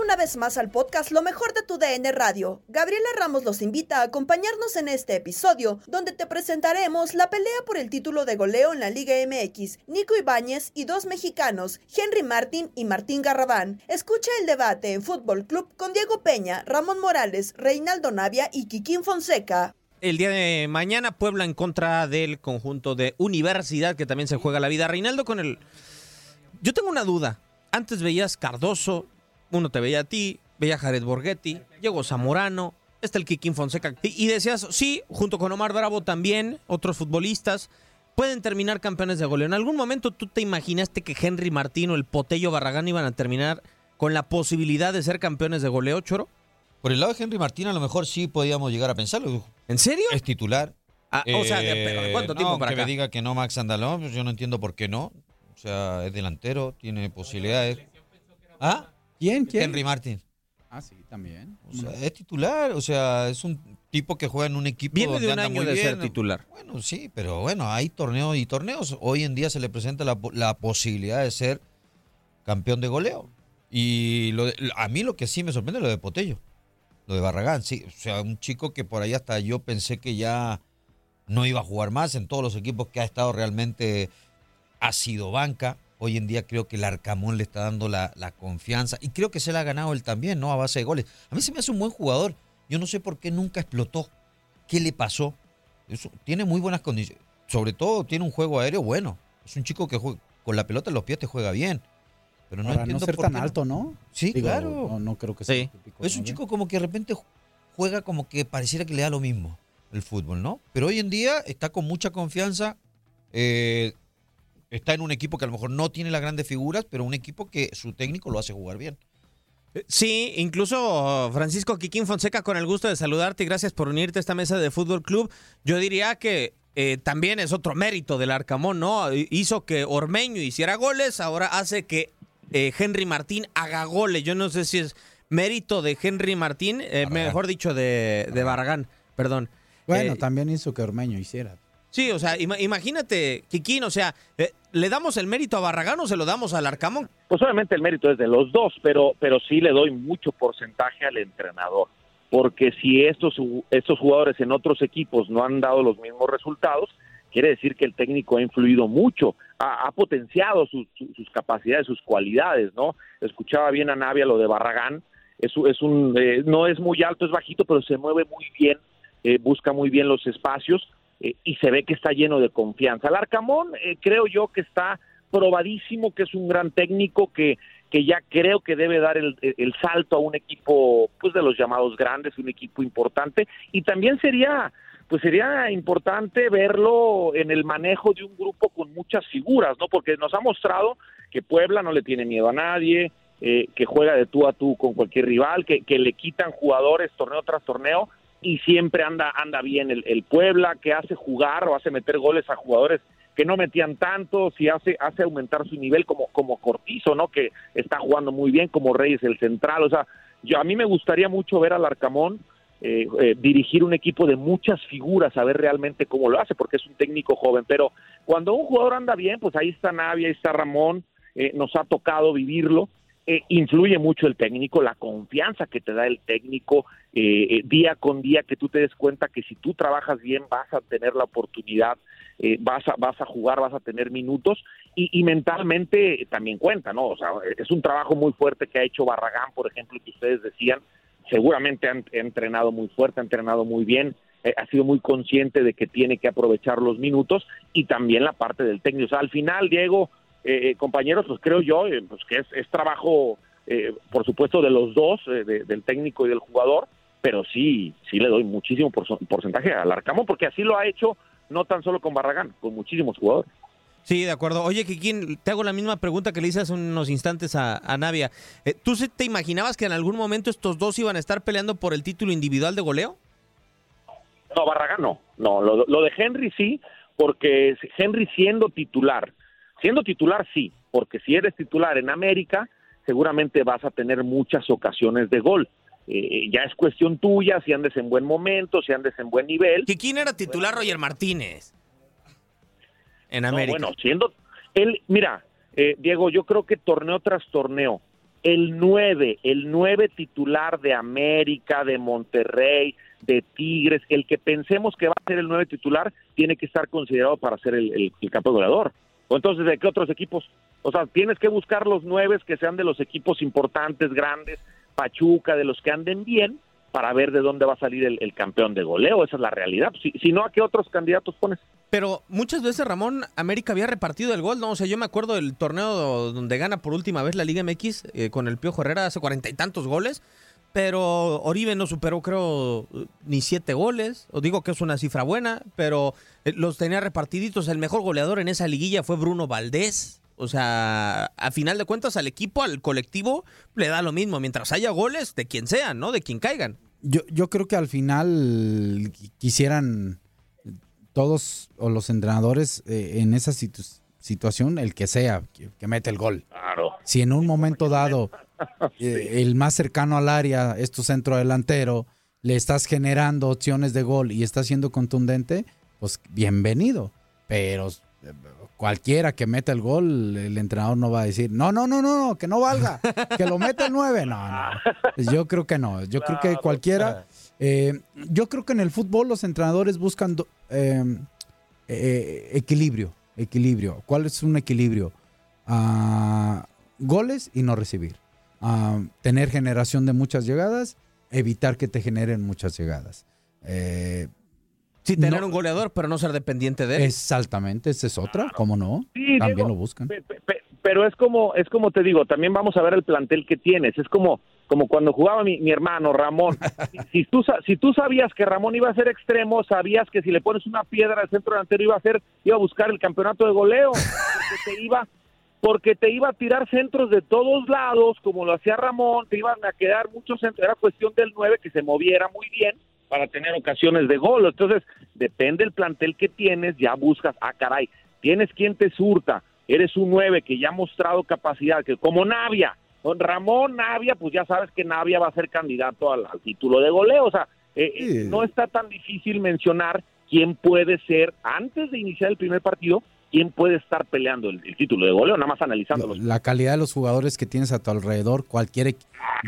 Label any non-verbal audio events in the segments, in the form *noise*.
Una vez más al podcast Lo mejor de tu DN Radio. Gabriela Ramos los invita a acompañarnos en este episodio, donde te presentaremos la pelea por el título de goleo en la Liga MX, Nico Ibáñez y dos mexicanos, Henry Martin y Martín Garrabán. Escucha el debate en Fútbol Club con Diego Peña, Ramón Morales, Reinaldo Navia y Kikín Fonseca. El día de mañana, Puebla en contra del conjunto de Universidad, que también se juega la vida. Reinaldo, con el. Yo tengo una duda. Antes veías Cardoso, uno te veía a ti, veía a Jared Borghetti, llegó Zamorano, está el Kikín Fonseca. Y, y decías, sí, junto con Omar Bravo también, otros futbolistas, pueden terminar campeones de goleo. ¿En algún momento tú te imaginaste que Henry Martín o el Potello Barragán iban a terminar con la posibilidad de ser campeones de goleo, Choro? Por el lado de Henry Martín, a lo mejor sí podíamos llegar a pensarlo. ¿En serio? Es titular. Ah, o sea, de- pero Eh, ¿cuánto no, tiempo para que acá? me diga que no Max Andalón, pues yo no entiendo por qué no. O sea, es delantero, tiene posibilidades. ¿Ah? ¿Quién? ¿Quién? Henry Martin. Ah, sí, también. O sea, es titular, o sea, es un tipo que juega en un equipo Viene donde de un anda año muy de ser titular. Bueno, sí, pero bueno, hay torneos y torneos. Hoy en día se le presenta la, po- la posibilidad de ser campeón de goleo. Y lo de- a mí lo que sí me sorprende es lo de Potello, lo de Barragán, sí. O sea, un chico que por ahí hasta yo pensé que ya no iba a jugar más en todos los equipos que ha estado realmente ha sido banca. Hoy en día creo que el Arcamón le está dando la, la confianza y creo que se la ha ganado él también, ¿no? A base de goles. A mí se me hace un buen jugador. Yo no sé por qué nunca explotó. ¿Qué le pasó? Eso, tiene muy buenas condiciones. Sobre todo tiene un juego aéreo bueno. Es un chico que juega- con la pelota en los pies te juega bien. Pero no no entiendo ser por tan qué alto, ¿no? Sí, Digo, claro. No, no creo que sea Sí. típico, Es un ¿no? chico como que de repente ju- juega como que pareciera que le da lo mismo el fútbol, ¿no? Pero hoy en día está con mucha confianza. eh, está en un equipo que a lo mejor no tiene las grandes figuras, pero un equipo que su técnico lo hace jugar bien. Sí, incluso Francisco Quiquín Fonseca, con el gusto de saludarte y gracias por unirte a esta mesa de Fútbol Club. Yo diría que eh, también es otro mérito del Arcamón, ¿no? Hizo que Ormeño hiciera goles, ahora hace que eh, Henry Martín haga goles. Yo no sé si es mérito de Henry Martín, eh, mejor dicho, de, de Barragán, perdón. Bueno, Eh, también hizo que Ormeño hiciera. Sí, o sea, ima- imagínate, Quiquín, o sea, eh, ¿le damos el mérito a Barragán o se lo damos al Arcamón? Pues obviamente el mérito es de los dos, pero, pero sí le doy mucho porcentaje al entrenador. Porque si estos, estos jugadores en otros equipos no han dado los mismos resultados, quiere decir que el técnico ha influido mucho, ha, potenciado su- su- sus capacidades, sus cualidades, ¿no? Escuchaba bien a Navia lo de Barragán, es, es un, eh, no es muy alto, es bajito, pero se mueve muy bien, eh, busca muy bien los espacios eh, y se ve que está lleno de confianza. El Arcamón eh, creo yo que está probadísimo, que es un gran técnico, que, que ya creo que debe dar el, el salto a un equipo pues de los llamados grandes, un equipo importante, y también sería pues sería importante verlo en el manejo de un grupo con muchas figuras, ¿no? Porque nos ha mostrado que Puebla no le tiene miedo a nadie, eh, que juega de tú a tú con cualquier rival, que, que le quitan jugadores torneo tras torneo y siempre anda anda bien el, el Puebla, que hace jugar o hace meter goles a jugadores que no metían tanto, si hace hace aumentar su nivel como como Cortizo, ¿no? Que está jugando muy bien como Reyes el central, o sea, yo a mí me gustaría mucho ver al Arcamón eh, eh, dirigir un equipo de muchas figuras, a ver realmente cómo lo hace, porque es un técnico joven. Pero cuando un jugador anda bien, pues ahí está Navia, ahí está Ramón, eh, nos ha tocado vivirlo. Eh, influye mucho el técnico, la confianza que te da el técnico eh, eh, día con día, que tú te des cuenta que si tú trabajas bien vas a tener la oportunidad, eh, vas, a, vas a jugar, vas a tener minutos y, y mentalmente también cuenta, ¿no? O sea, es un trabajo muy fuerte que ha hecho Barragán, por ejemplo, que ustedes decían, seguramente han ha entrenado muy fuerte, ha entrenado muy bien, eh, ha sido muy consciente de que tiene que aprovechar los minutos y también la parte del técnico. O sea, al final, Diego, eh, eh, compañeros, pues creo yo eh, pues que es, es trabajo, eh, por supuesto, de los dos, eh, de- del técnico y del jugador, pero sí, sí le doy muchísimo porcentaje al Arcamón, porque así lo ha hecho no tan solo con Barragán, con muchísimos jugadores. Sí, de acuerdo. Oye, Kikín, te hago la misma pregunta que le hice hace unos instantes a, a Navia. Eh, ¿Tú se- te imaginabas que en algún momento estos dos iban a estar peleando por el título individual de goleo? No, Barragán no. No, lo, lo de Henry sí, porque Henry siendo titular, siendo titular sí, porque si eres titular en América, seguramente vas a tener muchas ocasiones de gol. Eh, ya es cuestión tuya si andes en buen momento, si andes en buen nivel. Kikín era titular Roger Martínez. En No, América. bueno, siendo él, mira, eh, Diego, yo creo que torneo tras torneo, el 9, el 9 titular de América, de Monterrey, de Tigres, el que pensemos que va a ser el 9 titular, tiene que esestar considerado para ser el, el, el campeón goleador. Entonces, ¿de qué otros equipos? O sea, tienes que buscar los nueve que sean de los equipos importantes, grandes, Pachuca, de los que anden bien, para ver de dónde va a salir el, el campeón de goleo. Esa es la realidad. Si, si no, ¿a qué otros candidatos pones? Pero muchas veces, Ramón, América había repartido el gol, ¿no? O sea, yo me acuerdo del torneo donde gana por última vez la Liga MX eh, con el Piojo Herrera hace cuarenta y tantos goles, pero Oribe no superó, creo, ni siete goles. Os digo que es una cifra buena, pero eh, los tenía repartiditos. El mejor goleador en esa liguilla fue Bruno Valdés. O sea, a final de cuentas, al equipo, al colectivo, le da lo mismo. Mientras haya goles de quien sean, ¿no? De quien caigan. Yo, yo creo que al final quisieran todos o los entrenadores eh, en esa situ- situación, el que sea, que, que mete el gol. Claro. Si en un momento dado *laughs* el más cercano al área es tu centro delantero, le estás generando opciones de gol y está siendo contundente, pues bienvenido. Pero eh, cualquiera que meta el gol, el entrenador no va a decir, no, no, no, no, no, que no valga, que lo meta el 9. No, no. *laughs* Yo creo que no. Yo creo que cualquiera. eh, yo creo que en el fútbol los entrenadores buscan eh, eh, equilibrio. Equilibrio. ¿Cuál es un equilibrio? Ah, goles y no recibir. Ah, tener generación de muchas llegadas, evitar que te generen muchas llegadas. Eh, Sí, tener no- un goleador, pero no ser dependiente de él. Exactamente, esa es otra, ¿cómo no? Sí, También lo buscan. pe- pe- pe- pero es como es como te digo, también vamos a ver el plantel que tienes. Es como como cuando jugaba mi, mi hermano Ramón. *laughs* Si, si tú sa- si tú sabías que Ramón iba a ser extremo, sabías que si le pones una piedra al centro delantero iba a ser iba a buscar el campeonato de goleo, porque te iba porque te iba a tirar centros de todos lados, como lo hacía Ramón, te iban a quedar muchos centros, era cuestión del 9 que se moviera muy bien para tener ocasiones de gol. Entonces, depende del plantel que tienes, ya buscas, ah, caray, tienes quien te surta, eres un 9 que ya ha mostrado capacidad, que como Navia, con Ramón Navia, pues ya sabes que Navia va a ser candidato al, al título de goleo. O sea, eh, eh, no está tan difícil mencionar quién puede ser, antes de iniciar el primer partido, quién puede estar peleando el, título de goleo, nada más analizándolos. La calidad de los jugadores que tienes a tu alrededor, cualquier,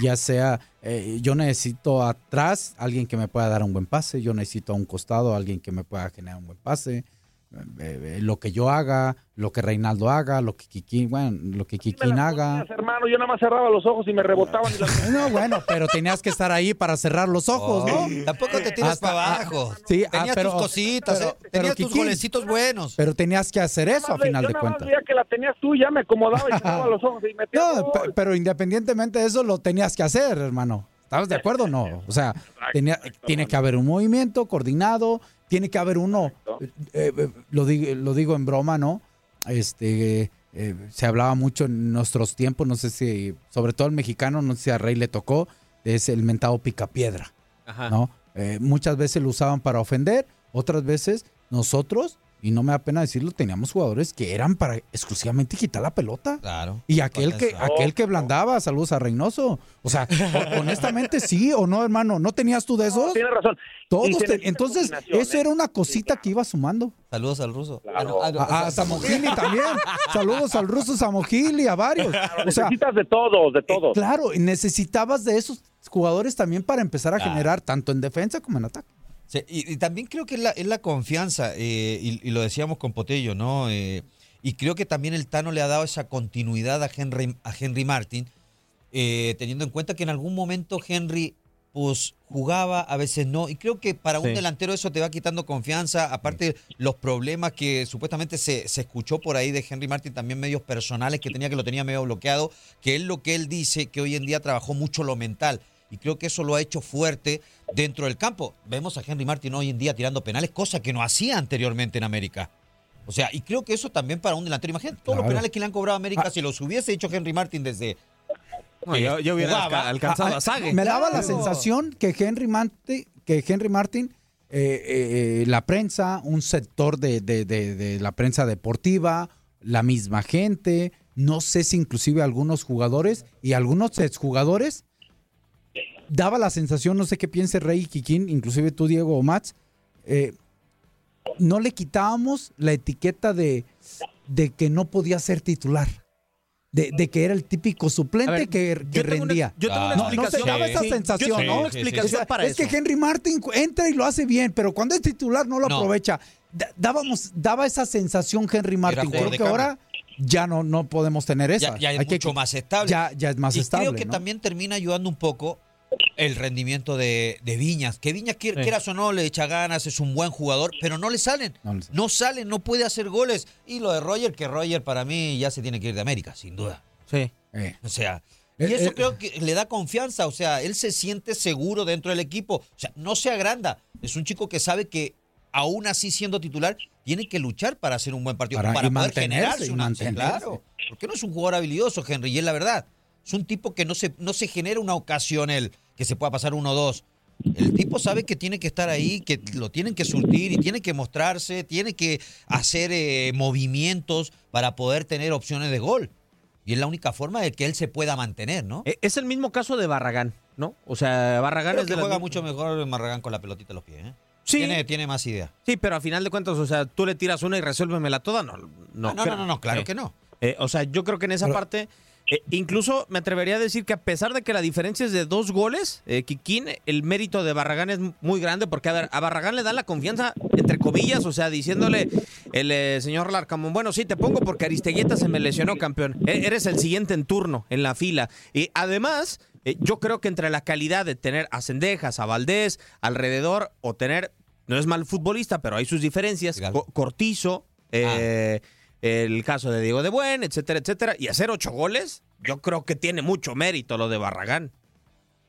ya sea, eh, yo necesito atrás alguien que me pueda dar un buen pase, yo necesito a un costado alguien que me pueda generar un buen pase. Eh, lo que yo haga, lo que Reinaldo haga, lo que Kikín, bueno, lo que Kikín haga. hermano, yo nada más cerraba los ojos y me rebotaban. Y las... *laughs* No, bueno, pero tenías que estar ahí para cerrar los ojos, ¿no? Tampoco te tiras Hasta- para abajo. ah, sí, ah, tenías pero- tus cositas, pero- ¿eh? pero, tenías tus golecitos buenos. Pero tenías que hacer eso a final yo de cuentas. que la tenías tú, ya me acomodaba y *laughs* cerraba los ojos y metía No, pero independientemente de eso, lo tenías que hacer, hermano. ¿Estabas de acuerdo o no? O sea, tenía- tiene que haber un movimiento coordinado, tiene que haber uno, eh, eh, lo, digo, lo digo en broma, ¿no? Este, eh, se hablaba mucho en nuestros tiempos, no sé si, sobre todo el mexicano, no sé si a Rey le tocó, es el mentado picapiedra, Ajá. ¿no? Eh, muchas veces lo usaban para ofender, otras veces nosotros, y no me da pena decirlo, teníamos jugadores que eran para exclusivamente quitar la pelota. Claro. Y aquel que, aquel que blandaba, saludos a Reynoso. O sea, ho- honestamente sí o no, hermano, ¿no tenías tú de esos? Tienes razón. Todos te- entonces, eso ¿eh? era una cosita que iba sumando. Saludos al ruso. Claro. No, no, A, a Samogili también. Saludos al ruso Samogili, a varios. O sea, Necesitas de todos, de todos. claro, necesitabas de esos jugadores también para empezar a Claro. generar tanto en defensa como en ataque. Sí, y, y también creo que es la, es la confianza, eh, y, y lo decíamos con Potello, ¿no? Eh, y creo que también el Tano le ha dado esa continuidad a Henry, a Henry Martin, eh, teniendo en cuenta que en algún momento Henry pues jugaba, a veces no, y creo que para un delantero eso te va quitando confianza, aparte los problemas que supuestamente se, se escuchó por ahí de Henry Martin, también medios personales que tenía que lo tenía medio bloqueado, que es lo que él dice, que hoy en día trabajó mucho lo mental, y creo que eso lo ha hecho fuerte dentro del campo. Vemos a Henry Martin hoy en día tirando penales, cosa que no hacía anteriormente en América. O sea, y creo que eso también para un delantero. Imagínate todos los penales que le han cobrado a América si los hubiese hecho Henry Martin desde. No, yo, yo hubiera Jugaba. alcanzado Ah, a Sague. Me daba la sensación que Henry Martin, que Henry Martin eh, eh, la prensa, un sector de, de- de- de la prensa deportiva, la misma gente, no sé si inclusive algunos jugadores y algunos exjugadores, daba la sensación, no sé qué piense Rey y Kikín, inclusive tú, Diego o Mats, eh, no le quitábamos la etiqueta de, de que no podía ser titular. De, de que era el típico suplente ver, que, que yo tengo una- rendía. yo tengo una No, no se daba esa Sí, yo sensación, tengo ¿no? una explicación Es- para es eso. que Henry Martin entra y lo hace bien, pero cuando es titular no lo No. aprovecha. Da- dábamos, daba esa sensación Henry Martin. Creo que ahora ya no, no podemos tener esa. Ya, ya es Hay que- mucho más estable. Ya, ya es más y estable. creo que ¿no? también termina ayudando un poco el rendimiento de, de Viñas. Que Viñas, quier- quieras o no, le echa ganas, es un buen jugador, pero no le salen. No le salen. No salen, no puede hacer goles. Y lo de Roger, que Roger para mí ya se tiene que ir de América, sin duda. Sí. Eh. O sea, y Eh, eso eh. creo que le da confianza, o sea, él se siente seguro dentro del equipo, o sea, no se agranda, es un chico que sabe que aún así siendo titular, tiene que luchar para hacer un buen partido, Para- para, y poder generarse y una. Claro, porque no es un jugador habilidoso, Henry, y es la verdad, es un tipo que no se, no se genera una ocasión él, que se pueda pasar uno o dos. El tipo sabe que tiene que estar ahí, que lo tienen que surtir y tiene que mostrarse, tiene que hacer eh, movimientos para poder tener opciones de gol. Y es la única forma de que él se pueda mantener, ¿no? Eh, Es el mismo caso de Barragán, ¿no? O sea, Barragán Creo es que de las- juega mucho mejor Marragán con la pelotita en los pies, ¿eh? Sí. Tiene, tiene más idea. Sí, pero a final de cuentas, o sea, tú le tiras una y resuélvemela toda, no. No, Ah, no, no, no, no, claro Eh, que no. eh, o sea, yo creo que en esa Pero- parte, eh, incluso me atrevería a decir que a pesar de que la diferencia es de dos goles, eh, Kikín, el mérito de Barragán es muy grande porque a, ver, a Barragán le da la confianza, entre comillas, o sea, diciéndole el eh, señor Larcamón, bueno, sí, te pongo porque Aristeguieta se me lesionó, campeón. E- eres el siguiente en turno en la fila. Y además, eh, yo creo que entre la calidad de tener a Cendejas, a Valdés, alrededor, o tener, no es mal futbolista, pero hay sus diferencias. Co- Cortizo, eh, el caso de Diego de Buen, etcétera, etcétera, y hacer ocho goles, yo creo que tiene mucho mérito lo de Barragán.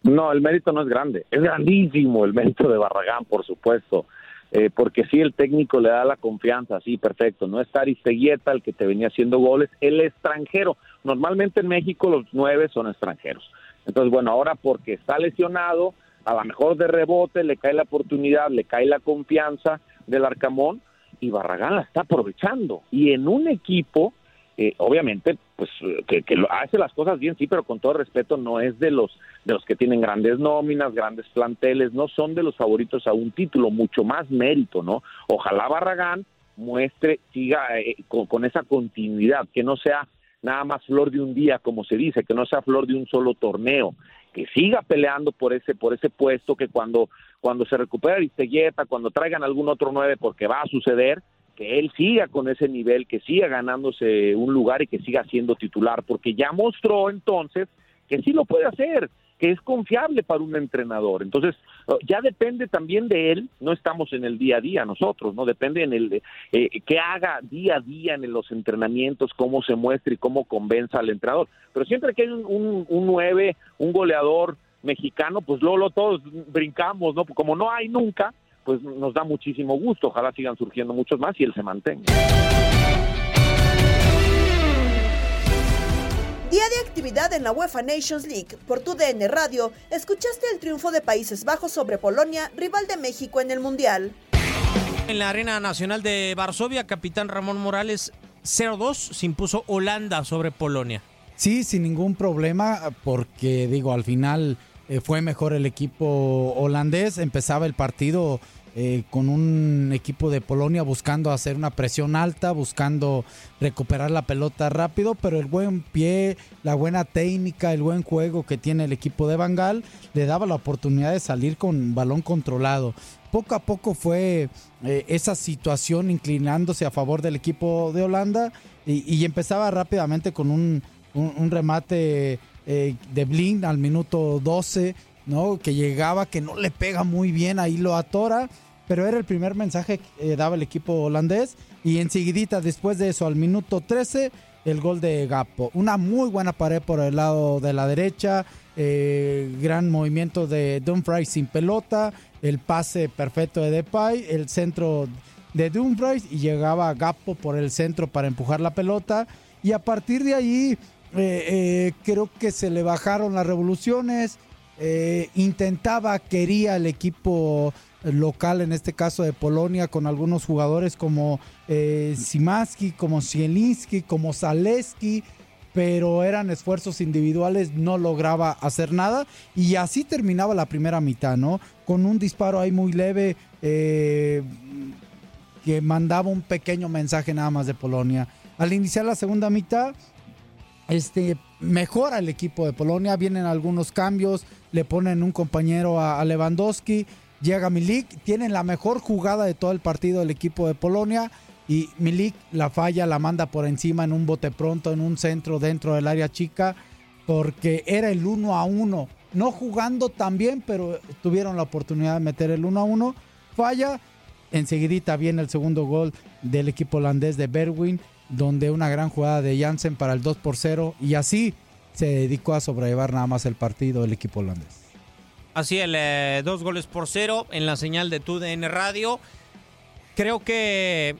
No, el mérito no es grande, es grandísimo el mérito de Barragán, por supuesto, eh, porque sí el técnico le da la confianza, sí, perfecto, no está Aristeguieta el que te venía haciendo goles, el extranjero, normalmente en México los nueve son extranjeros, entonces bueno, ahora porque está lesionado, a lo mejor de rebote le cae la oportunidad, le cae la confianza del Arcamón y Barragán la está aprovechando, y en un equipo eh, obviamente, pues que, hace las cosas bien, sí, pero con todo respeto, no es de los de los que tienen grandes nóminas, grandes planteles, no son de los favoritos a un título, mucho más mérito, ¿no? Ojalá Barragán muestre, siga eh, con esa continuidad, que no sea nada más flor de un día, como se dice, que no sea flor de un solo torneo, que siga peleando por ese por ese puesto, que cuando cuando se recupere Aristeguieta, cuando traigan algún otro nueve, porque va a suceder, que él siga con ese nivel, que siga ganándose un lugar y que siga siendo titular, porque ya mostró entonces que sí lo puede hacer, que es confiable para un entrenador. Entonces, ya depende también de él, no estamos en el día a día nosotros, no depende en el eh, que haga día a día en los entrenamientos, cómo se muestre y cómo convenza al entrenador. Pero siempre que hay un, un, un 9, un goleador mexicano, pues luego, todos brincamos, ¿no? Como no hay nunca, pues nos da muchísimo gusto. Ojalá sigan surgiendo muchos más y él se mantenga. Día de actividad en la UEFA Nations League. Por tu DN Radio, escuchaste el triunfo de Países Bajos sobre Polonia, rival de México en el Mundial. En la Arena Nacional de Varsovia, capitán Ramón Morales 0-2 se impuso Holanda sobre Polonia. Sí, sin ningún problema, porque digo, al final eh, fue mejor el equipo holandés. Empezaba el partido eh, con un equipo de Polonia buscando hacer una presión alta, buscando recuperar la pelota rápido, pero el buen pie, la buena técnica, el buen juego que tiene el equipo de Bangal le daba la oportunidad de salir con balón controlado. Poco a poco fue eh, esa situación inclinándose a favor del equipo de Holanda y, empezaba rápidamente con un, un remate eh, de Blin al minuto 12, ¿no? Que llegaba, que no le pega muy bien, ahí lo atora, pero era el primer mensaje que eh, daba el equipo holandés. Y enseguidita, después de eso, al minuto 13, el gol de Gapo. Una muy buena pared por el lado de la derecha, eh, gran movimiento de Dumfries sin pelota, el pase perfecto de Depay, el centro de Dumfries y llegaba Gapo por el centro para empujar la pelota. Y a partir de ahí eh, creo que se le bajaron las revoluciones. Intentaba, quería el equipo local, en este caso de Polonia, con algunos jugadores como eh, Simaski, como Zielinski, como Zaleski, pero eran esfuerzos individuales, no lograba hacer nada. Y así terminaba la primera mitad, ¿no? Con un disparo ahí muy leve que mandaba un pequeño mensaje nada más de Polonia. Al iniciar la segunda mitad, este, mejora el equipo de Polonia, vienen algunos cambios, le ponen un compañero a, Lewandowski, llega Milik, tienen la mejor jugada de todo el partido del equipo de Polonia y Milik la falla, la manda por encima en un bote pronto, en un centro dentro del área chica, porque era el 1 a 1, no jugando tan bien, pero tuvieron la oportunidad de meter el 1 a 1, falla, enseguidita viene el segundo gol del equipo holandés de Berwin donde una gran jugada de Jansen para el 2 por 0 y así se dedicó a sobrellevar nada más el partido el equipo holandés. Así el eh, dos goles por cero en la señal de TUDN Radio. Creo que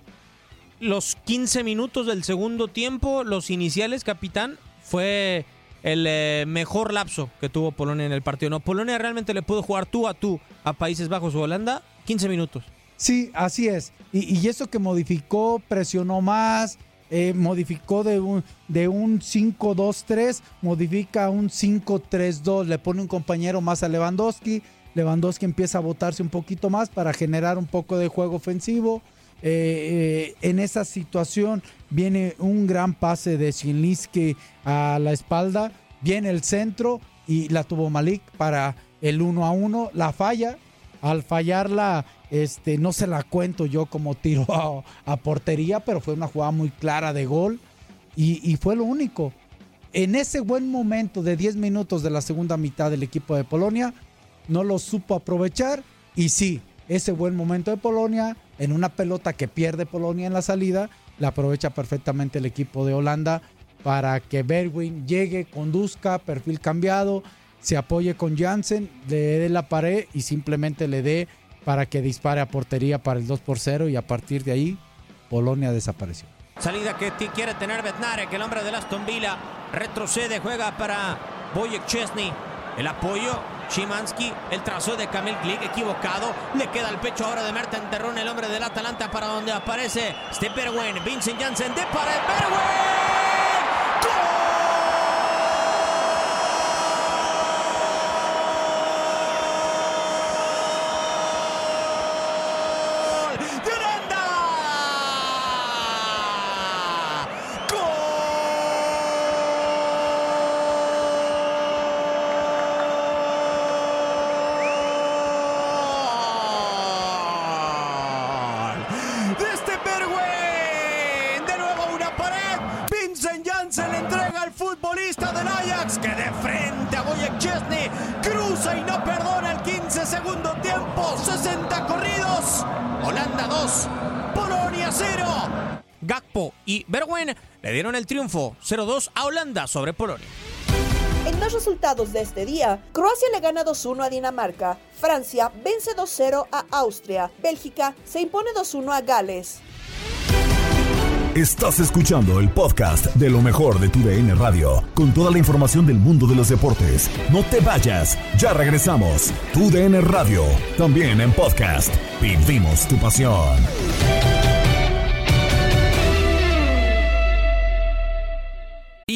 los 15 minutos del segundo tiempo, los iniciales, capitán, fue el eh, mejor lapso que tuvo Polonia en el partido. No, Polonia realmente le pudo jugar tú a tú a Países Bajos o Holanda 15 minutos. Sí, así es. Y, y eso que modificó, presionó más, eh, modificó de un, de un 5-2-3, modifica un 5-3-2, le pone un compañero más a Lewandowski. Lewandowski empieza a botarse un poquito más para generar un poco de juego ofensivo. Eh, eh, en esa situación viene un gran pase de Zielinski a la espalda, viene el centro y la tuvo Malik para el 1 a 1, la falla. Al fallarla, este, no se la cuento yo como tiro a, portería, pero fue una jugada muy clara de gol y, fue lo único. En ese buen momento de 10 minutos de la segunda mitad del equipo de Polonia, no lo supo aprovechar y sí, ese buen momento de Polonia, en una pelota que pierde Polonia en la salida, la aprovecha perfectamente el equipo de Holanda para que Berwin llegue, conduzca, perfil cambiado, se apoye con Jansen, le dé la pared y simplemente le dé para que dispare a portería para el 2 por 0 y a partir de ahí Polonia desapareció. Salida que quiere tener que el hombre de Aston Villa, retrocede, juega para Boyek Chesney. El apoyo, Chimansky, el trazo de Kamil Glik equivocado. Le queda el pecho ahora de Merten Terrón, el hombre del Atalanta, para donde aparece Stepperwen, Vincent Janssen de pared, del dieron el triunfo 0-2 a Holanda sobre Polonia. En los resultados de este día, Croacia le gana 2-1 a Dinamarca, Francia vence 2-0 a Austria, Bélgica se impone 2-1 a Gales. Estás escuchando el podcast de lo mejor de tu DN Radio, con toda la información del mundo de los deportes. No te vayas, ya regresamos. Tu DN Radio, también en podcast. Vivimos tu pasión.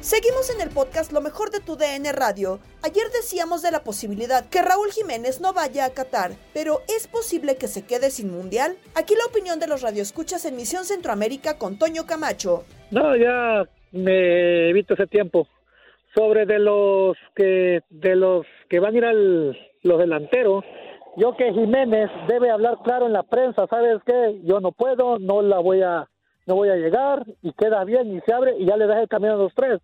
Seguimos en el podcast Lo mejor de tu DN Radio. Ayer decíamos de la posibilidad que Raúl Jiménez no vaya a Qatar, pero ¿es posible que se quede sin mundial? Aquí la opinión de los radioescuchas en Misión Centroamérica con Toño Camacho. No, ya me evito ese tiempo. Sobre de los que de los que van a ir al los delanteros, yo que Jiménez debe hablar claro en la prensa, ¿sabes qué? Yo no puedo, no la voy a no voy a llegar y queda bien y se abre y ya le das el camino a los tres.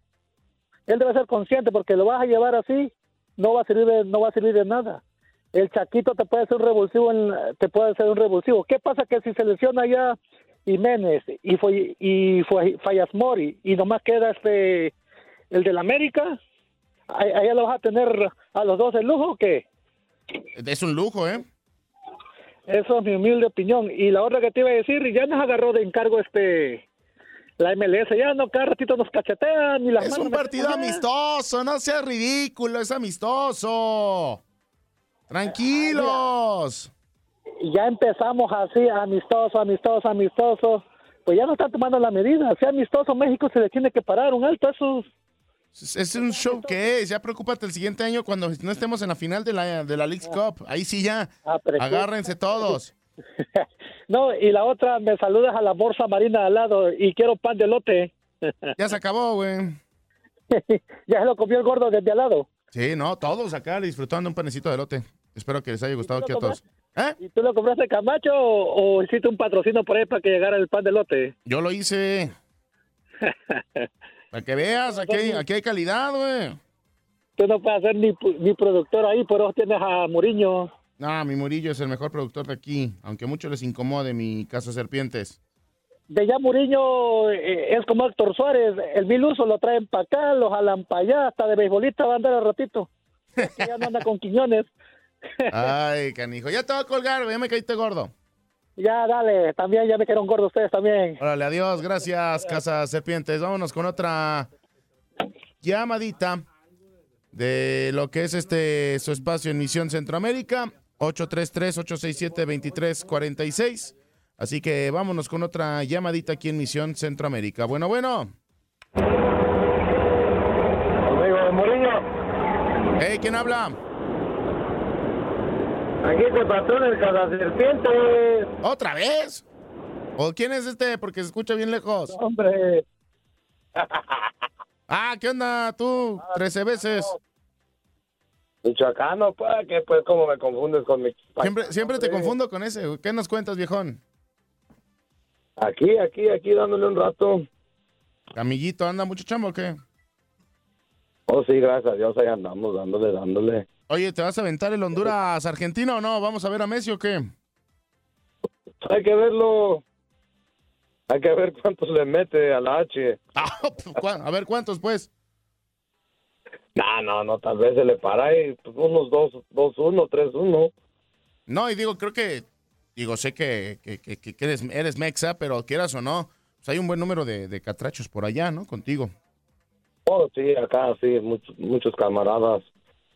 Él debe ser consciente porque lo vas a llevar así, no va a servir de, no va a servir de nada. El Chaquito te puede hacer un revulsivo, en, te puede hacer un revulsivo. ¿Qué pasa que si se lesiona ya Jiménez y fue y fue Fallas Mori y nomás queda este el del América? ¿Allá lo vas a tener a los dos en lujo o qué? Es un lujo, ¿eh? Eso es mi humilde opinión. Y la otra que te iba a decir, ya nos agarró de encargo este la MLS, ya no cada ratito nos cachetean y las Es un partido amistoso, no seas ridículo, es amistoso. Tranquilos. Ya empezamos así, amistoso, amistoso, amistoso. Pues ya no están tomando la medida. Si amistoso, México se le tiene que parar un alto a esos. Es un show que es, ya preocúpate el siguiente año cuando no estemos en la final de la, de la League Cup. Ahí sí ya, agárrense todos. *laughs* No, y la otra, me saludas a la bolsa marina al lado y quiero pan de lote. *laughs* Ya se acabó, güey. *laughs* ya se lo comió el gordo desde al lado. Sí, no, todos acá disfrutando un panecito de lote. Espero que les haya gustado aquí a todos. ¿Eh? ¿Y tú lo compraste Camacho o, o hiciste un patrocino por ahí para que llegara el pan de lote? Yo lo hice. Para que veas, aquí hay, aquí hay calidad, güey. Tú no puedes ser ni, ni productor ahí, pero tienes a Muriño. No, mi Murillo es el mejor productor de aquí, aunque mucho les incomode mi Casa Serpientes. De ya Muriño eh, es como Héctor Suárez, el mil uso lo traen para acá, lo jalan para allá, hasta de beisbolista va a andar al ratito. Ya no anda con *laughs* Quiñones. Ay, canijo, ya te voy a colgar, ya me caíste gordo. Ya, dale, también ya me quedaron gordos ustedes también. Órale, adiós, gracias, Casa Serpientes. Vámonos con otra llamadita de lo que es este su espacio en Misión Centroamérica, 833-867-2346. Así que vámonos con otra llamadita aquí en Misión Centroamérica. Bueno, bueno. Hey, ¿quién habla? Aquí te patrón el Casa Serpientes. ¿Otra vez? ¿O quién es este? Porque se escucha bien lejos. Hombre. *laughs* Ah, ¿qué onda tú? Trece veces. Michoacano, pues, que pues como me confundes con mi... Siempre, siempre te confundo con ese. ¿Qué nos cuentas, viejón? Aquí, aquí, aquí dándole un rato. Amiguito, ¿anda mucho chamba o qué? Oh, sí, gracias a Dios, ahí andamos dándole, dándole. Oye, ¿te vas a aventar el Honduras argentino o no? ¿Vamos a ver a Messi o qué? Hay que verlo. Hay que ver cuántos le mete a la H. *laughs* a ver, ¿cuántos pues? No, no, no, tal vez se le para ahí pues, unos 2-1, 3-1. No, y digo, creo que, digo, sé que, que, que, que eres, eres mexa, pero quieras o no, pues hay un buen número de, de catrachos por allá, ¿no? Contigo. Oh, sí, acá sí, muchos, muchos camaradas,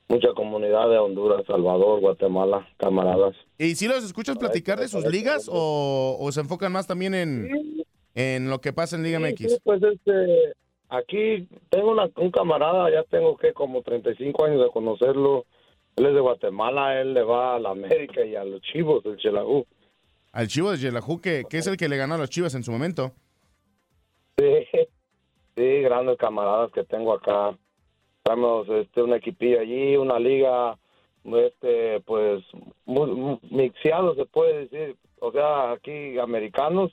mucha comunidad de Honduras, Salvador, Guatemala, camaradas. ¿Y si los escuchas platicar de sus ligas o, o se enfocan más también en, en lo que pasa en Liga MX? Sí, pues este, aquí tengo una- un camarada, ya tengo que como 35 años de conocerlo. Él es de Guatemala, él le va a la América y a los Chivos del Chelajú. Al Chivo de Yelajú, que, que es el que le ganó a los Chivas en su momento. Sí, *laughs* sí, grandes camaradas que tengo acá. Traemos este, una equipilla allí, una liga, este, pues, muy, muy mixeado se puede decir. O sea, aquí americanos,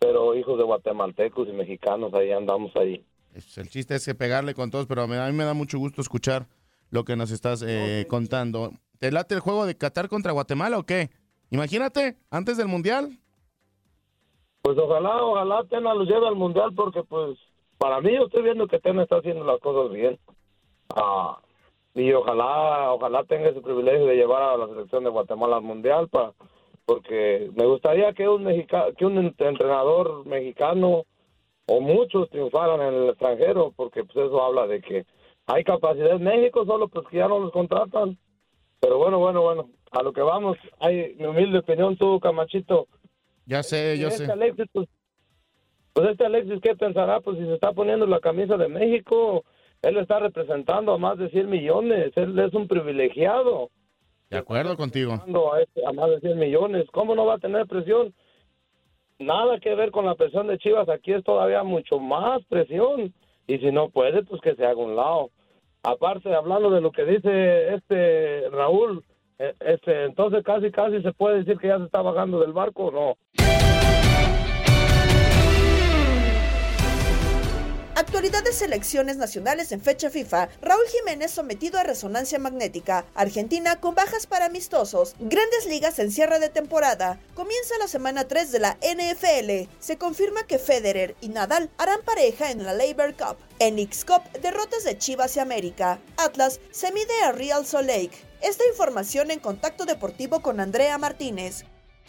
pero hijos de guatemaltecos y mexicanos, ahí andamos ahí. El chiste es que pegarle con todos, pero me- a mí me da mucho gusto escuchar lo que nos estás eh, contando. ¿Te late el juego de Qatar contra Guatemala o qué? Imagínate, antes del Mundial. Pues ojalá, ojalá Tena los lleve al mundial porque pues para mí yo estoy viendo que Tena está haciendo las cosas bien. Ah, y ojalá, ojalá tenga ese privilegio de llevar a la selección de Guatemala al mundial pa, porque me gustaría que un mexica, que un ent- entrenador mexicano o muchos triunfaran en el extranjero porque pues eso habla de que hay capacidad en México solo pues que ya no los contratan. Pero bueno, bueno, bueno, a lo que vamos, hay mi humilde opinión tú, Camachito, Ya sé, yo este sé. Alexis, pues, pues este Alexis, ¿qué pensará? Pues si se está poniendo la camisa de México, él está representando a más de 100 millones, él es un privilegiado. De acuerdo contigo. A, este- a más de 100 millones, ¿cómo no va a tener presión? Nada que ver con la presión de Chivas, aquí es todavía mucho más presión. Y si no puede, pues que se haga un lado. Aparte, hablando de lo que dice este Raúl, eh, este, entonces casi, casi se puede decir que ya se está bajando del barco, ¿o no? Actualidad de selecciones nacionales en fecha FIFA. Raúl Jiménez sometido a resonancia magnética. Argentina con bajas para amistosos. Grandes ligas en cierre de temporada. Comienza la semana 3 de la NFL. Se confirma que Federer y Nadal harán pareja en la Labor Cup. En X Cup, derrotas de Chivas y América. Atlas se mide a Real Salt Lake. Esta información en contacto deportivo con Andrea Martínez.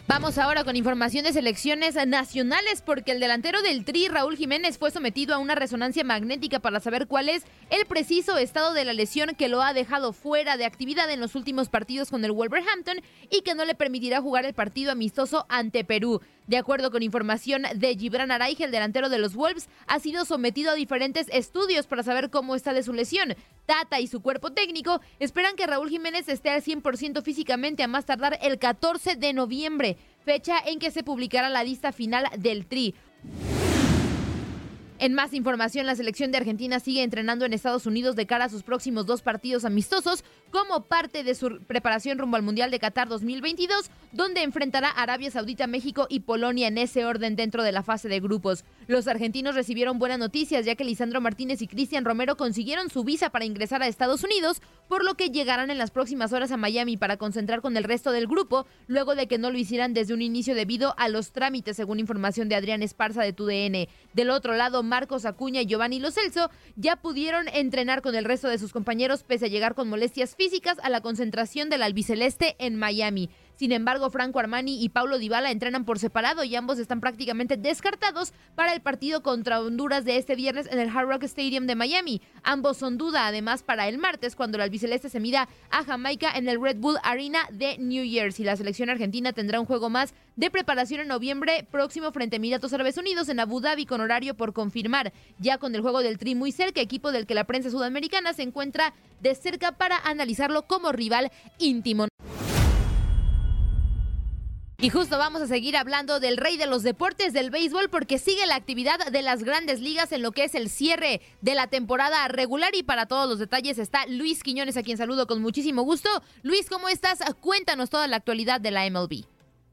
Vamos ahora con información de selecciones nacionales porque el delantero del Tri, Raúl Jiménez, fue sometido a una resonancia magnética para saber cuál es el preciso estado de la lesión que lo ha dejado fuera de actividad en los últimos partidos con el Wolverhampton y que no le permitirá jugar el partido amistoso ante Perú. De acuerdo con información de Gibran Araige, el delantero de los Wolves, ha sido sometido a diferentes estudios para saber cómo está de su lesión. Tata y su cuerpo técnico esperan que Raúl Jiménez esté al 100% físicamente a más tardar el 14 de noviembre, fecha en que se publicará la lista final del Tri. En más información, la selección de Argentina sigue entrenando en Estados Unidos de cara a sus próximos dos partidos amistosos como parte de su preparación rumbo al Mundial de Qatar 2022, donde enfrentará a Arabia Saudita, México y Polonia en ese orden dentro de la fase de grupos. Los argentinos recibieron buenas noticias ya que Lisandro Martínez y Cristian Romero consiguieron su visa para ingresar a Estados Unidos, por lo que llegarán en las próximas horas a Miami para concentrar con el resto del grupo, luego de que no lo hicieran desde un inicio debido a los trámites, según información de Adrián Esparza de TUDN. Del otro lado, Marcos Acuña y Giovanni Lo Celso ya pudieron entrenar con el resto de sus compañeros pese a llegar con molestias físicas a la concentración del albiceleste en Miami. Sin embargo, Franco Armani y Paulo Dybala entrenan por separado y ambos están prácticamente descartados para el partido contra Honduras de este viernes en el Hard Rock Stadium de Miami. Ambos son duda además para el martes cuando el albiceleste se mida a Jamaica en el Red Bull Arena de New Jersey. La selección argentina tendrá un juego más de preparación en noviembre próximo frente a Emiratos Árabes Unidos en Abu Dhabi con horario por confirmar. Ya con el juego del Tri muy cerca, equipo del que la prensa sudamericana se encuentra de cerca para analizarlo como rival íntimo. Y justo vamos a seguir hablando del rey de los deportes del béisbol porque sigue la actividad de las grandes ligas en lo que es el cierre de la temporada regular y para todos los detalles está Luis Quiñones a quien saludo con muchísimo gusto. Luis, ¿cómo estás? Cuéntanos toda la actualidad de la MLB.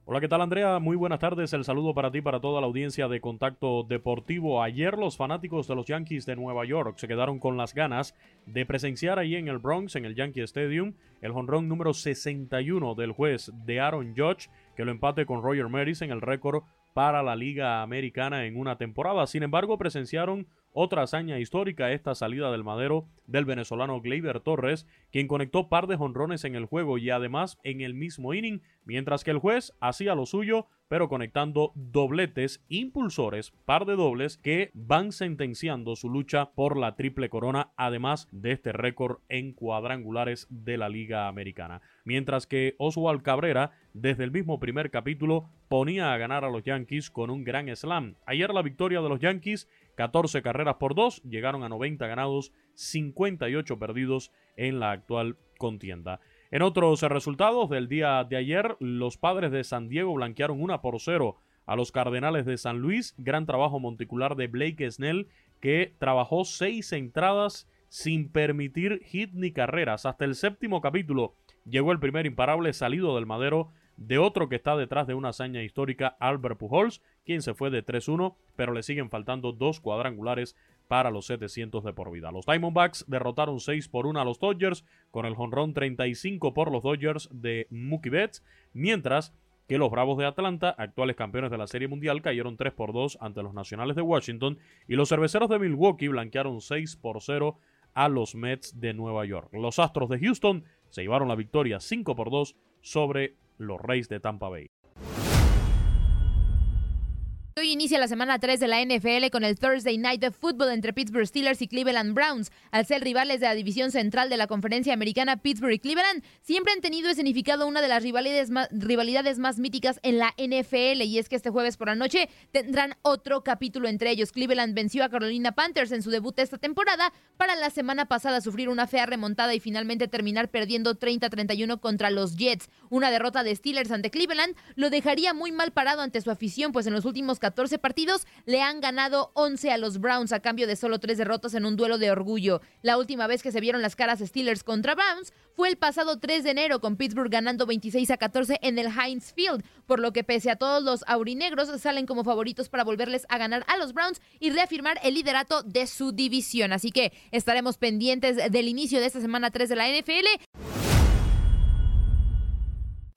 Hola, ¿qué tal Andrea? Muy buenas tardes. El saludo para ti, para toda la audiencia de Contacto Deportivo. Ayer los fanáticos de los Yankees de Nueva York se quedaron con las ganas de presenciar ahí en el Bronx, en el Yankee Stadium, el jonrón número 61 del juez de Aaron Judge, que lo empate con Roger Maris en el récord para la Liga Americana en una temporada. Sin embargo, presenciaron otra hazaña histórica, esta salida del madero del venezolano Gleyber Torres, quien conectó par de jonrones en el juego y además en el mismo inning, mientras que el juez hacía lo suyo, pero conectando dobletes impulsores, par de dobles que van sentenciando su lucha por la triple corona, además de este récord en cuadrangulares de la Liga Americana. Mientras que Oswald Cabrera, desde el mismo primer capítulo, ponía a ganar a los Yankees con un gran slam. Ayer la victoria de los Yankees 14 carreras por 2, llegaron a 90 ganados, 58 perdidos en la actual contienda. En otros resultados del día de ayer, los padres de San Diego blanquearon 1 por 0 a los Cardenales de San Luis. Gran trabajo monticular de Blake Snell, que trabajó seis entradas sin permitir hit ni carreras. Hasta el séptimo capítulo llegó el primer imparable salido del madero de otro que está detrás de una hazaña histórica, Albert Pujols, quien se fue de 3-1, pero le siguen faltando dos cuadrangulares para los 700 de por vida. Los Diamondbacks derrotaron 6 por 1 a los Dodgers con el jonrón 35 por los Dodgers de Mookie Betts, mientras que los Bravos de Atlanta, actuales campeones de la Serie Mundial, cayeron 3 por 2 ante los Nacionales de Washington y los Cerveceros de Milwaukee blanquearon 6 por 0 a los Mets de Nueva York. Los Astros de Houston se llevaron la victoria 5 por 2 sobre los Reyes de Tampa Bay. Hoy inicia la semana 3 de la NFL con el Thursday Night of Football entre Pittsburgh Steelers y Cleveland Browns. Al ser rivales de la división central de la conferencia americana, Pittsburgh y Cleveland siempre han tenido significado una de las rivalidades más, rivalidades más míticas en la NFL. Y es que este jueves por la noche tendrán otro capítulo entre ellos. Cleveland venció a Carolina Panthers en su debut esta temporada para la semana pasada sufrir una fea remontada y finalmente terminar perdiendo 30-31 contra los Jets. Una derrota de Steelers ante Cleveland lo dejaría muy mal parado ante su afición, pues en los últimos 14 partidos le han ganado 11 a los Browns a cambio de solo tres derrotas en un duelo de orgullo. La última vez que se vieron las caras Steelers contra Browns fue el pasado 3 de enero con Pittsburgh ganando 26 a 14 en el Heinz Field, por lo que pese a todos los aurinegros salen como favoritos para volverles a ganar a los Browns y reafirmar el liderato de su división. Así que estaremos pendientes del inicio de esta semana 3 de la NFL.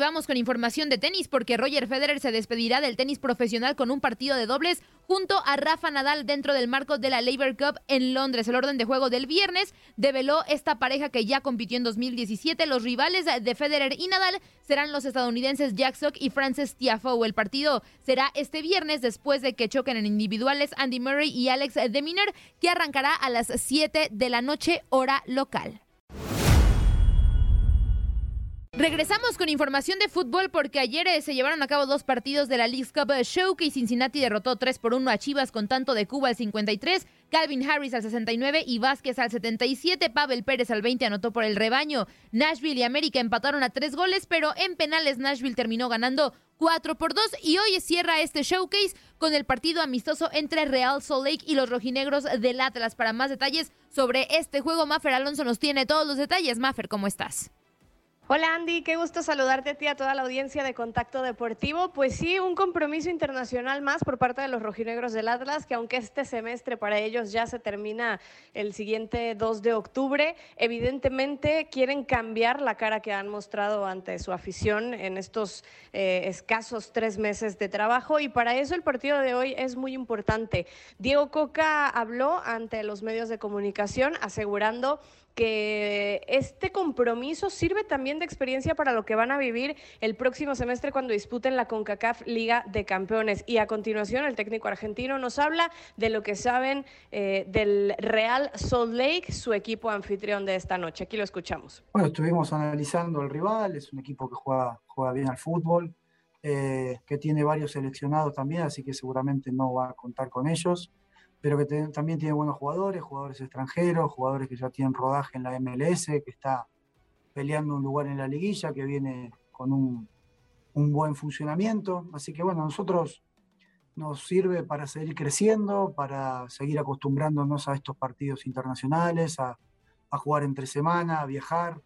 Vamos con información de tenis porque Roger Federer se despedirá del tenis profesional con un partido de dobles junto a Rafa Nadal dentro del marco de la Labour Cup en Londres. El orden de juego del viernes develó esta pareja que ya compitió en 2017. Los rivales de Federer y Nadal serán los estadounidenses Jack Sock y Frances Tiafoe. El partido será este viernes después de que choquen en individuales Andy Murray y Alex de Miner, que arrancará a las 7 de la noche hora local. Regresamos con información de fútbol porque ayer eh, se llevaron a cabo dos partidos de la League's Cup Showcase. Cincinnati derrotó 3 por 1 a Chivas con tanto de Cuba al 53, Calvin Harris al 69 y Vázquez al 77. Pavel Pérez al 20 anotó por el rebaño. Nashville y América empataron a tres goles, pero en penales Nashville terminó ganando 4 por 2 y hoy cierra este showcase con el partido amistoso entre Real Salt Lake y los rojinegros del Atlas. Para más detalles sobre este juego, Maffer Alonso nos tiene todos los detalles. Maffer, ¿cómo estás? Hola Andy, qué gusto saludarte a ti, a toda la audiencia de Contacto Deportivo. Pues sí, un compromiso internacional más por parte de los rojinegros del Atlas, que aunque este semestre para ellos ya se termina el siguiente 2 de octubre, evidentemente quieren cambiar la cara que han mostrado ante su afición en estos eh, escasos tres meses de trabajo y para eso el partido de hoy es muy importante. Diego Coca habló ante los medios de comunicación asegurando que este compromiso sirve también de experiencia para lo que van a vivir el próximo semestre cuando disputen la CONCACAF Liga de Campeones. Y a continuación el técnico argentino nos habla de lo que saben eh, del Real Salt Lake, su equipo anfitrión de esta noche. Aquí lo escuchamos. Bueno, estuvimos analizando el rival, es un equipo que juega, juega bien al fútbol, eh, que tiene varios seleccionados también, así que seguramente no va a contar con ellos pero que también tiene buenos jugadores, jugadores extranjeros, jugadores que ya tienen rodaje en la MLS, que está peleando un lugar en la liguilla, que viene con un, buen funcionamiento. Así que bueno, nosotros nos sirve para seguir creciendo, para seguir acostumbrándonos a estos partidos internacionales, a, jugar entre semana, a viajar,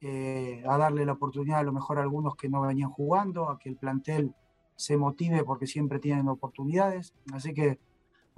eh, a darle la oportunidad a lo mejor a algunos que no venían jugando, a que el plantel se motive porque siempre tienen oportunidades. Así que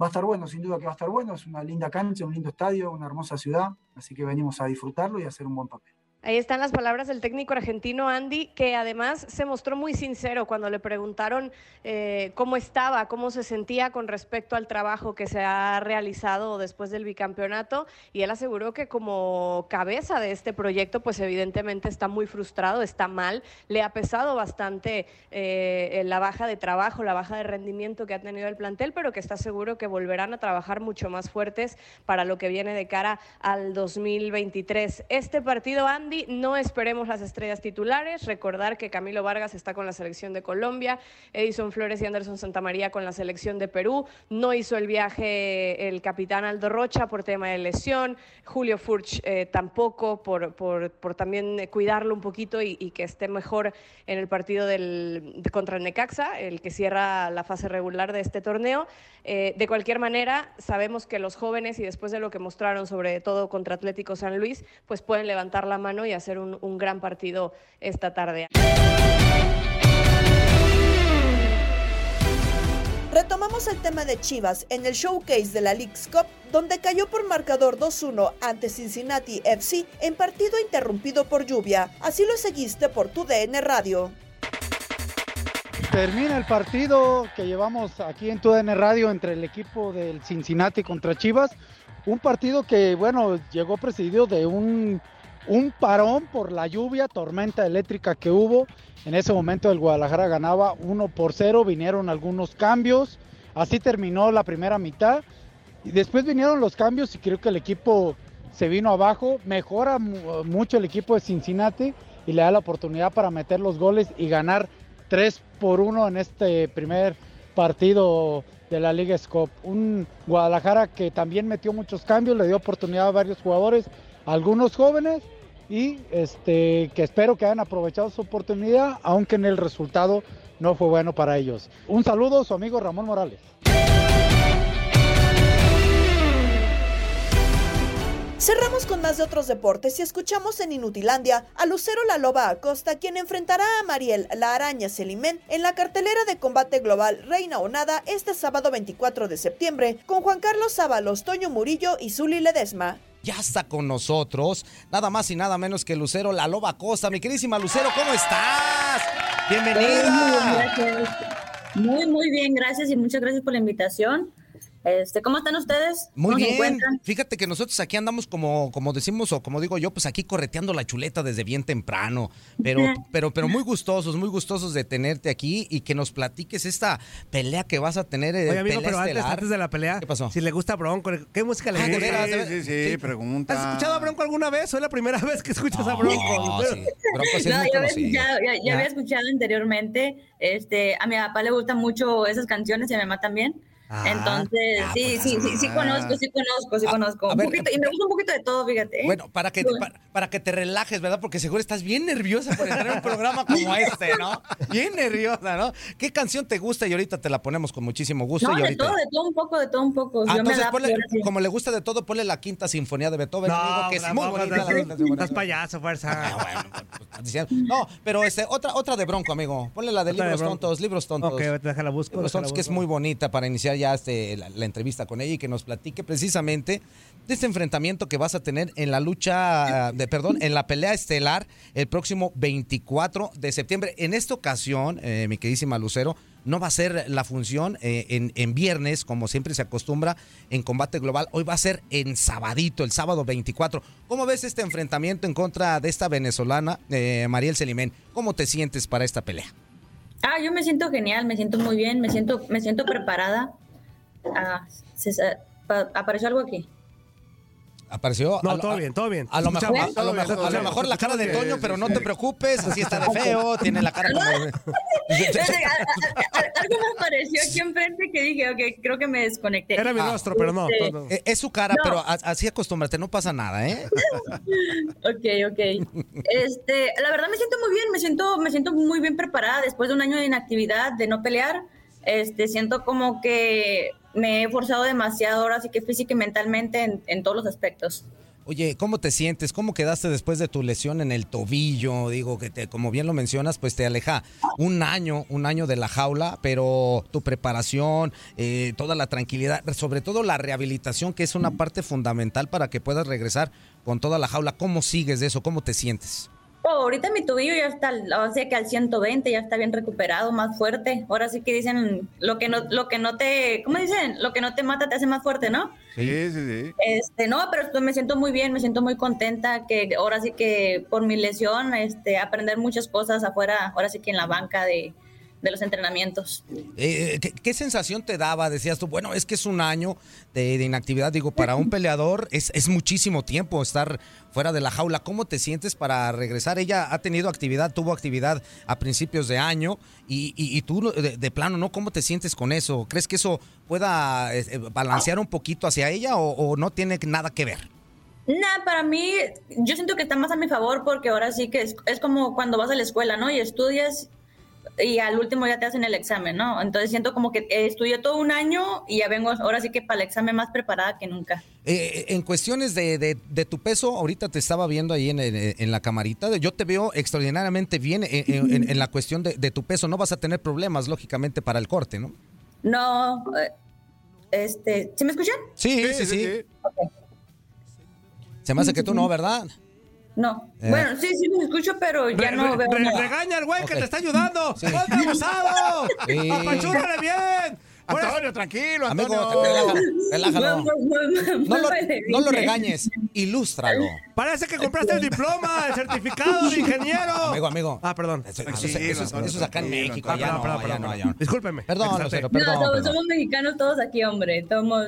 Va a estar bueno, sin duda que va a estar bueno. Es una linda cancha, un lindo estadio, una hermosa ciudad. Así que venimos a disfrutarlo y a hacer un buen papel. Ahí están las palabras del técnico argentino Andy, que además se mostró muy sincero cuando le preguntaron eh, cómo estaba, cómo se sentía con respecto al trabajo que se ha realizado después del bicampeonato. Y él aseguró que como cabeza de este proyecto, pues evidentemente está muy frustrado, está mal, le ha pesado bastante eh, la baja de trabajo, la baja de rendimiento que ha tenido el plantel, pero que está seguro que volverán a trabajar mucho más fuertes para lo que viene de cara al 2023. Este partido, Andy, No esperemos las estrellas titulares. Recordar que Camilo Vargas está con la selección de Colombia, Edison Flores y Anderson Santamaría con la selección de Perú. No hizo el viaje el capitán Aldo Rocha por tema de lesión. Julio Furch eh, tampoco, por, por, también cuidarlo un poquito y, que esté mejor en el partido del, de- contra el Necaxa, el que cierra la fase regular de este torneo. Eh, de cualquier manera, sabemos que los jóvenes, y después de lo que mostraron, sobre todo contra Atlético San Luis, pues pueden levantar la mano y hacer un, un gran partido esta tarde. Retomamos el tema de Chivas en el showcase de la League's Cup, donde cayó por marcador 2-1 ante Cincinnati FC en partido interrumpido por lluvia. Así lo seguiste por tu DN Radio. Termina el partido que llevamos aquí en TUDN Radio entre el equipo del Cincinnati contra Chivas. Un partido que, bueno, llegó presidido de un, un parón por la lluvia, tormenta eléctrica que hubo. En ese momento el Guadalajara ganaba 1 por 0, vinieron algunos cambios. Así terminó la primera mitad. Y después vinieron los cambios y creo que el equipo se vino abajo. Mejora mu- mucho el equipo de Cincinnati y le da la oportunidad para meter los goles y ganar 3 por 1 en este primer partido de la Liga Scope. Un Guadalajara que también metió muchos cambios, le dio oportunidad a varios jugadores, algunos jóvenes y este que espero que hayan aprovechado su oportunidad, aunque en el resultado no fue bueno para ellos. Un saludo, su amigo Ramón Morales. Cerramos con más de otros deportes y escuchamos en Inutilandia a Lucero la Loba Acosta, quien enfrentará a Mariel la Araña Selimén en la cartelera de combate global Reina Onada este sábado 24 de septiembre con Juan Carlos Sábalos, Toño Murillo y Zuli Ledesma. Ya está con nosotros, nada más y nada menos que Lucero, la loba Costa. Mi queridísima Lucero, ¿cómo estás? Bienvenida. Muy, muy bien, gracias y muchas gracias por la invitación. Este, ¿Cómo están ustedes? Muy ¿Cómo se bien. encuentran? Fíjate que nosotros aquí andamos como, como decimos o como digo yo, pues aquí correteando la chuleta desde bien temprano. Pero, pero, pero muy gustosos, muy gustosos de tenerte aquí y que nos platiques esta pelea que vas a tener. eh, Oye, amigo, pelea pero antes, antes de la pelea, ¿Qué pasó? si le gusta a Bronco, ¿qué música le Ah, ¿de gusta? veras? Sí, Sí, sí, pregunta. ¿Has escuchado a Bronco alguna vez o es la primera *laughs* vez que escuchas a Bronco? No, sí. Bronco sí es muy conocido. ya, ya Ya. había escuchado anteriormente. Este, a mi papá le gustan mucho esas canciones y a mi mamá también. Ah, Entonces, ah, sí, pues, sí, sí, sí ah. conozco, sí conozco, sí conozco. a Un ver, poquito- y me gusta un poquito de todo, fíjate. ¿eh? Bueno, para que, para, para que te relajes, ¿verdad? Porque seguro estás bien nerviosa por entrar en un programa como este, ¿no? Bien nerviosa, ¿no? ¿Qué canción te gusta? Y ahorita te la ponemos con muchísimo gusto. no, y de todo, de todo un poco, de todo un poco. Ah, Yo entonces, ponle- como le gusta de todo, ponle la quinta sinfonía de Beethoven, amigo, que es muy bonita. estás- payaso, fuerza. Estás diciendo- No, pero este, otra, otra de Bronco, amigo. Ponle la de Otra libros tontos, libros tontos. Ok, déjala busco, Libros déjala tontos, que es muy bonita para iniciar ya este, la, entrevista con ella y que nos platique precisamente de este enfrentamiento que vas a tener en la lucha, de perdón, en la pelea estelar el próximo 24 de septiembre. En esta ocasión, eh, mi queridísima Lucero, no va a ser la función eh, en, en viernes, como siempre se acostumbra en combate global. Hoy va a ser en sabadito, el sábado 24. ¿Cómo ves este enfrentamiento en contra de esta venezolana, eh, Mariel Selimén? ¿Cómo te sientes para esta pelea? Ah, yo me siento genial, me siento muy bien, me siento, me siento preparada. Ah, se- se- pa- apareció algo aquí. ¿Apareció? No, A todo a- bien, todo bien. A lo mejor, a lo bien, mejor, a lo mejor la cara de Toño, pero no te preocupes, así está de feo, *laughs* tiene la cara como... *laughs* Algo me apareció aquí enfrente que dije, ok, creo que me desconecté. Era mi Ah, rostro, pero no. Este, Eh, Es su cara, No. pero así acostúmbrate, no pasa nada, ¿eh? *laughs* Ok, ok. Este, la verdad me siento muy bien, me siento, me siento muy bien preparada después de un año de inactividad, de no pelear. Este, siento como que me he esforzado demasiado ahora, así que física y mentalmente en, en todos los aspectos. Oye, ¿cómo te sientes? ¿Cómo quedaste después de tu lesión en el tobillo? Digo que te, como bien lo mencionas, pues te aleja un año, un año de la jaula, pero tu preparación, eh, toda la tranquilidad, sobre todo la rehabilitación, que es una parte fundamental para que puedas regresar con toda la jaula. ¿Cómo sigues de eso? ¿Cómo te sientes? Oh, ahorita mi tobillo ya está, o sea que al 120 ya está bien recuperado, más fuerte. Ahora sí que dicen lo que no, lo que no te, ¿cómo dicen? Lo que no te mata te hace más fuerte, ¿no? Sí, sí, sí. Este, no, pero estoy- me siento muy bien, me siento muy contenta que ahora sí que por mi lesión, este, aprender muchas cosas afuera, ahora sí que en la banca de, de los entrenamientos. Eh, ¿qué, qué sensación te daba? Decías tú, bueno, es que es un año de, de inactividad. Digo, para un peleador es, es muchísimo tiempo estar fuera de la jaula. ¿Cómo te sientes para regresar? Ella ha tenido actividad, tuvo actividad a principios de año y, y- y tú de, de plano, ¿no? ¿Cómo te sientes con eso? ¿Crees que eso pueda eh, eh, balancear un poquito hacia ella o, o no tiene nada que ver? Nah, para mí, yo siento que está más a mi favor porque ahora sí que es, es como cuando vas a la escuela, ¿no? Y estudias y al último ya te hacen el examen, ¿no? Entonces siento como que eh, estudié todo un año y ya vengo ahora sí que para el examen más preparada que nunca. Eh, en cuestiones de, de- de tu peso, ahorita te estaba viendo ahí en, en- en la camarita, yo te veo extraordinariamente bien en, en- en la cuestión de, de tu peso. No vas a tener problemas, lógicamente, para el corte, ¿no? No, eh, este, ¿sí me escuchan? Sí, sí, sí. Se me hace que tú no, ¿verdad? No. Eh. Bueno, sí, sí me escucho, pero ya Re- no re- veo re- nada. regaña al güey que Ok. te está ayudando. ¡Ponte abusado! Sí. ¡Apachúrale bien! Antonio, tranquilo, Amigo, Antonio. relájalo, relájalo. No lo, no lo regañes, ilústralo. Parece que compraste el diploma, el certificado de ingeniero. Amigo, amigo. Ah, perdón. Eso, eso es- eso es- eso es acá en México. Ah, ya perdón, no, perdón, ya perdón, no, perdón. no. Discúlpeme. Perdón. Lucero, No, perdón. somos, perdón. somos mexicanos todos aquí, hombre. Somos,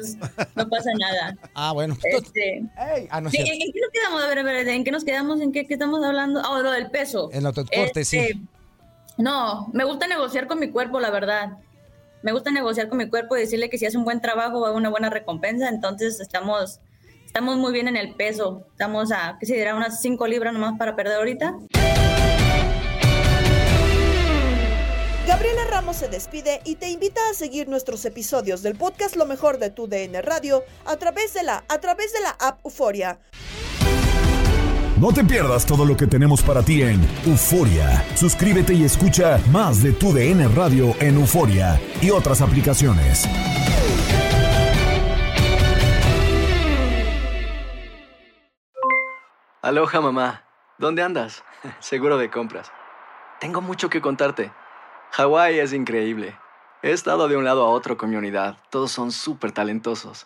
no pasa nada. Ah, bueno. Este, ah, no ¿en, en qué nos quedamos? A ver, a ver, ¿en qué nos quedamos? ¿En qué, qué estamos hablando? Ah, lo del peso. En lo del corte, sí. Este, No, me gusta negociar con mi cuerpo, la verdad. Me gusta negociar con mi cuerpo y decirle que si hace un buen trabajo va una buena recompensa. Entonces estamos, estamos muy bien en el peso. Estamos a, ¿qué se dirá? Unas 5 libras nomás para perder ahorita. Gabriela Ramos se despide y te invita a seguir nuestros episodios del podcast Lo mejor de tu DN Radio a través de la a través de la app Euforia. No te pierdas todo lo que tenemos para ti en Euforia. Suscríbete y escucha más de tu DN Radio en Euforia y otras aplicaciones. Aloha mamá, ¿dónde andas? *laughs* Seguro de compras. Tengo mucho que contarte. Hawái es increíble. He estado de un lado a otro con mi unidad. Todos son súper talentosos.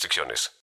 restricciones.